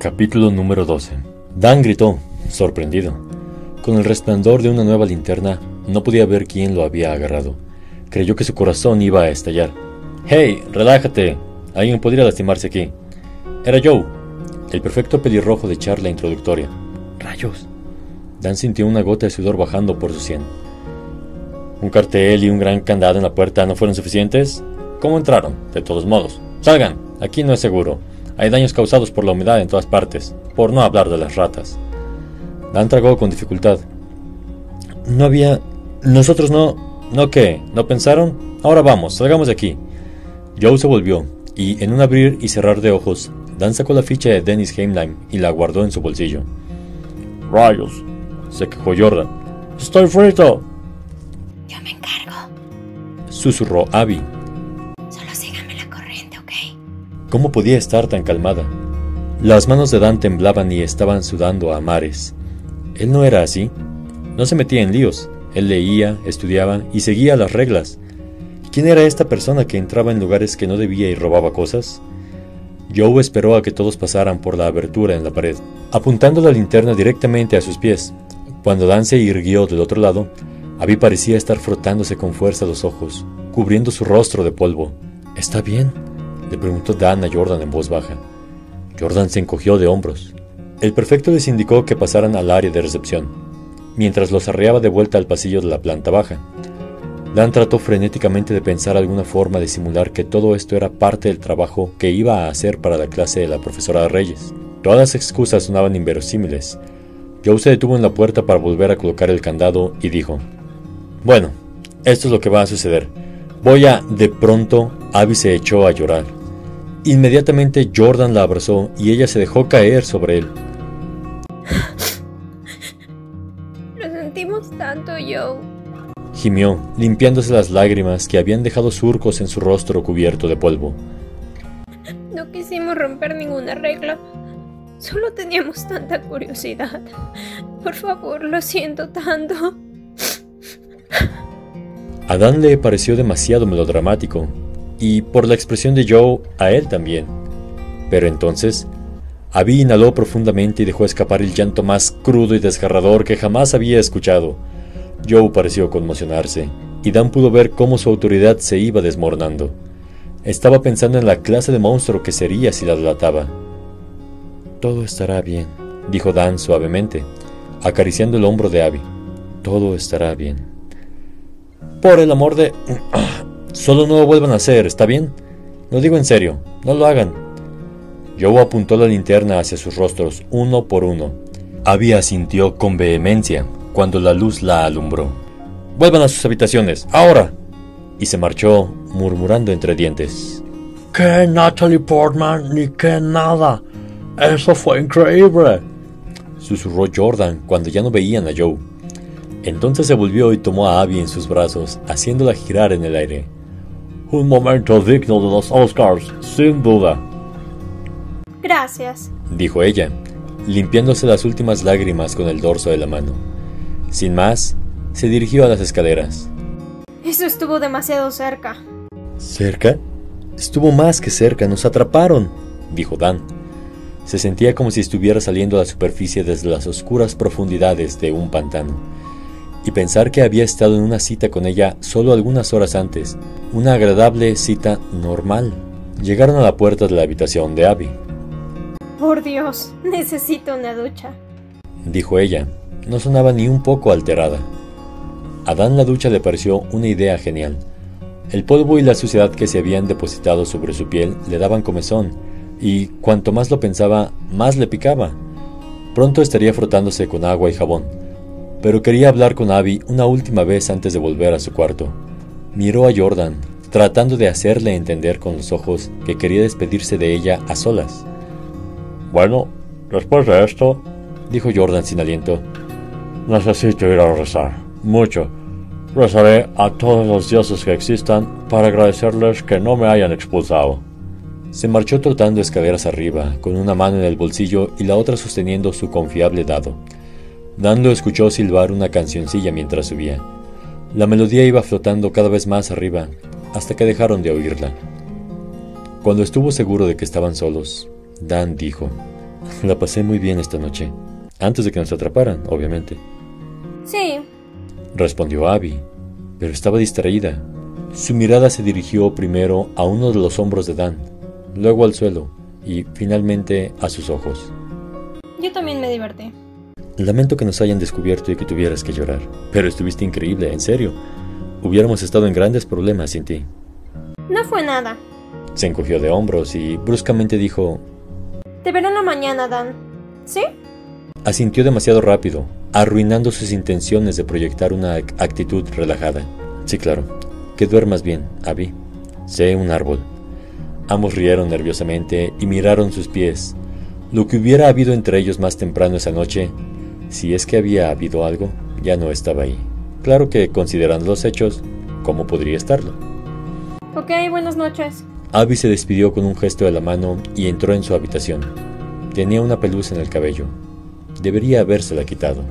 Capítulo número 12. Dan gritó, sorprendido. Con el resplandor de una nueva linterna, no podía ver quién lo había agarrado. Creyó que su corazón iba a estallar. ¡Hey! ¡Relájate! Alguien podría lastimarse aquí. Era Joe, el perfecto pelirrojo de charla introductoria. ¡Rayos! Dan sintió una gota de sudor bajando por su sien. ¿Un cartel y un gran candado en la puerta no fueron suficientes? ¿Cómo entraron? De todos modos. ¡Salgan! Aquí no es seguro. Hay daños causados por la humedad en todas partes, por no hablar de las ratas. Dan tragó con dificultad. No había... Nosotros no... ¿No qué? ¿No pensaron? Ahora vamos, salgamos de aquí. Joe se volvió, y en un abrir y cerrar de ojos, Dan sacó la ficha de Dennis Heimlein y la guardó en su bolsillo. Rayos, se quejó Jordan. Estoy frito. Yo me encargo. Susurró Abby. ¿Cómo podía estar tan calmada? Las manos de Dan temblaban y estaban sudando a mares. Él no era así. No se metía en líos. Él leía, estudiaba y seguía las reglas. ¿Quién era esta persona que entraba en lugares que no debía y robaba cosas? Joe esperó a que todos pasaran por la abertura en la pared, apuntando la linterna directamente a sus pies. Cuando Dan se irguió del otro lado, Abby parecía estar frotándose con fuerza los ojos, cubriendo su rostro de polvo. ¿Está bien? Le preguntó Dan a Jordan en voz baja. Jordan se encogió de hombros. El prefecto les indicó que pasaran al área de recepción, mientras los arreaba de vuelta al pasillo de la planta baja. Dan trató frenéticamente de pensar alguna forma de simular que todo esto era parte del trabajo que iba a hacer para la clase de la profesora Reyes. Todas las excusas sonaban inverosímiles. Joe se detuvo en la puerta para volver a colocar el candado y dijo, Bueno, esto es lo que va a suceder. Voy a... De pronto, Abby se echó a llorar. Inmediatamente Jordan la abrazó y ella se dejó caer sobre él. Lo sentimos tanto, Joe. Gimió, limpiándose las lágrimas que habían dejado surcos en su rostro cubierto de polvo. No quisimos romper ninguna regla. Solo teníamos tanta curiosidad. Por favor, lo siento tanto. A Dan le pareció demasiado melodramático, y por la expresión de Joe a él también. Pero entonces, Abby inhaló profundamente y dejó escapar el llanto más crudo y desgarrador que jamás había escuchado. Joe pareció conmocionarse, y Dan pudo ver cómo su autoridad se iba desmoronando. Estaba pensando en la clase de monstruo que sería si la delataba. Todo estará bien, dijo Dan suavemente, acariciando el hombro de Abby. Todo estará bien. Por el amor de... Solo no lo vuelvan a hacer, ¿está bien? Lo digo en serio, no lo hagan. Joe apuntó la linterna hacia sus rostros, uno por uno. Abby asintió con vehemencia cuando la luz la alumbró. Vuelvan a sus habitaciones, ahora. Y se marchó, murmurando entre dientes. ¡Qué Natalie Portman ni qué nada! ¡Eso fue increíble! Susurró Jordan cuando ya no veían a Joe. Entonces se volvió y tomó a Abby en sus brazos, haciéndola girar en el aire. Un momento digno de los Oscars, sin duda. Gracias, dijo ella, limpiándose las últimas lágrimas con el dorso de la mano. Sin más, se dirigió a las escaleras. Eso estuvo demasiado cerca. ¿Cerca? Estuvo más que cerca, nos atraparon, dijo Dan. Se sentía como si estuviera saliendo a la superficie desde las oscuras profundidades de un pantano y pensar que había estado en una cita con ella solo algunas horas antes, una agradable cita normal. Llegaron a la puerta de la habitación de Abby. Por Dios, necesito una ducha, dijo ella. No sonaba ni un poco alterada. A Dan la ducha le pareció una idea genial. El polvo y la suciedad que se habían depositado sobre su piel le daban comezón, y cuanto más lo pensaba, más le picaba. Pronto estaría frotándose con agua y jabón pero quería hablar con Abby una última vez antes de volver a su cuarto. Miró a Jordan, tratando de hacerle entender con los ojos que quería despedirse de ella a solas. Bueno, después de esto, dijo Jordan sin aliento, necesito ir a rezar. Mucho. Rezaré a todos los dioses que existan para agradecerles que no me hayan expulsado. Se marchó trotando escaleras arriba, con una mano en el bolsillo y la otra sosteniendo su confiable dado. Dando escuchó silbar una cancioncilla mientras subía. La melodía iba flotando cada vez más arriba, hasta que dejaron de oírla. Cuando estuvo seguro de que estaban solos, Dan dijo, La pasé muy bien esta noche. Antes de que nos atraparan, obviamente. Sí. Respondió Abby, pero estaba distraída. Su mirada se dirigió primero a uno de los hombros de Dan, luego al suelo y finalmente a sus ojos. Yo también me divertí. Lamento que nos hayan descubierto y que tuvieras que llorar, pero estuviste increíble, en serio. Hubiéramos estado en grandes problemas sin ti. No fue nada. Se encogió de hombros y bruscamente dijo... Te veré en la mañana, Dan. ¿Sí? Asintió demasiado rápido, arruinando sus intenciones de proyectar una actitud relajada. Sí, claro. Que duermas bien, Abby. Sé un árbol. Ambos rieron nerviosamente y miraron sus pies. Lo que hubiera habido entre ellos más temprano esa noche, si es que había habido algo, ya no estaba ahí. Claro que, considerando los hechos, ¿cómo podría estarlo? Ok, buenas noches. Abby se despidió con un gesto de la mano y entró en su habitación. Tenía una pelusa en el cabello. Debería habérsela quitado.